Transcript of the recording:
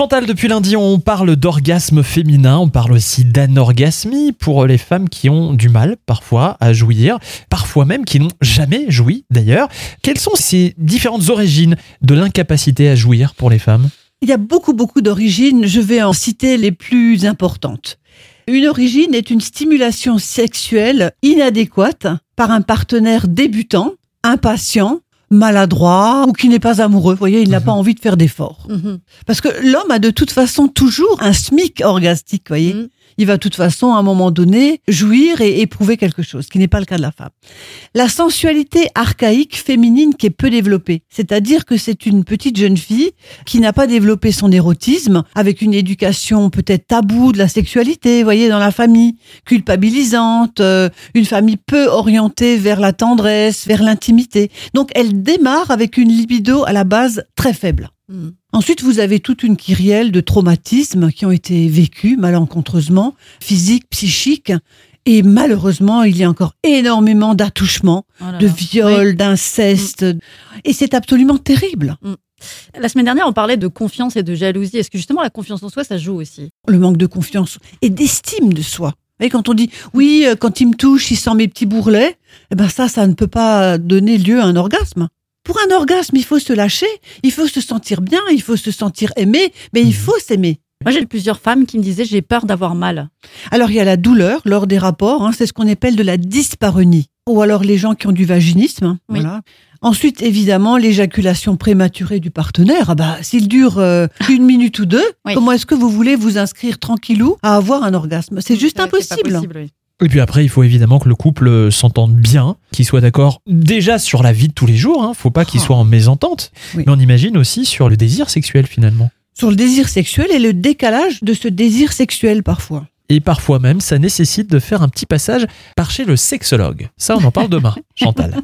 Chantal, depuis lundi, on parle d'orgasme féminin, on parle aussi d'anorgasmie pour les femmes qui ont du mal parfois à jouir, parfois même qui n'ont jamais joui d'ailleurs. Quelles sont ces différentes origines de l'incapacité à jouir pour les femmes? Il y a beaucoup, beaucoup d'origines. Je vais en citer les plus importantes. Une origine est une stimulation sexuelle inadéquate par un partenaire débutant, impatient, maladroit ou qui n'est pas amoureux. Vous voyez, il n'a pas envie de faire d'efforts. Parce que l'homme a de toute façon toujours un SMIC orgastique, vous voyez. Il va de toute façon, à un moment donné, jouir et éprouver quelque chose, ce qui n'est pas le cas de la femme. La sensualité archaïque féminine qui est peu développée. C'est-à-dire que c'est une petite jeune fille qui n'a pas développé son érotisme avec une éducation peut-être taboue de la sexualité, vous voyez, dans la famille, culpabilisante, euh, une famille peu orientée vers la tendresse, vers l'intimité. Donc elle démarre avec une libido à la base très faible. Mhm. Ensuite, vous avez toute une kyrielle de traumatismes qui ont été vécus malencontreusement, physiques, psychiques. Et malheureusement, il y a encore énormément d'attouchements, Oh de viols, d'inceste. Et c'est absolument terrible. Oui. La semaine dernière, on parlait de confiance et de jalousie. Est-ce que justement la confiance en soi, ça joue aussi? Le manque de confiance et d'estime de soi. Vous voyez, quand on dit, oui, euh, quand il me touche, il sent mes petits bourrelets, eh ben ça, ça ne peut pas donner lieu à un orgasme. Pour un orgasme, il faut se lâcher, il faut se sentir bien, il faut se sentir aimé, mais il faut s'aimer. Moi, j'ai plusieurs femmes qui me disaient j'ai peur d'avoir mal. Alors il y a la douleur lors des rapports, hein, c'est ce qu'on appelle de la dyspareunie, ou alors les gens qui ont du vaginisme. hein, Oui. Voilà. Ensuite, évidemment, l'éjaculation prématurée du partenaire. Ah bah, s'il dure euh, une minute ou deux, Oui. comment est-ce que vous voulez vous inscrire tranquillou à avoir un orgasme? C'est juste pas impossible. possible, oui. Et puis après, il faut évidemment que le couple euh, s'entende bien, qu'il soit d'accord déjà sur la vie de tous les jours, hein. faut pas qu'il Oh. soit en mésentente, Oui. mais on imagine aussi sur le désir sexuel finalement. Sur le désir sexuel et le décalage de ce désir sexuel parfois. Et parfois même, ça nécessite de faire un petit passage par chez le sexologue. Ça, on en parle demain, Chantal.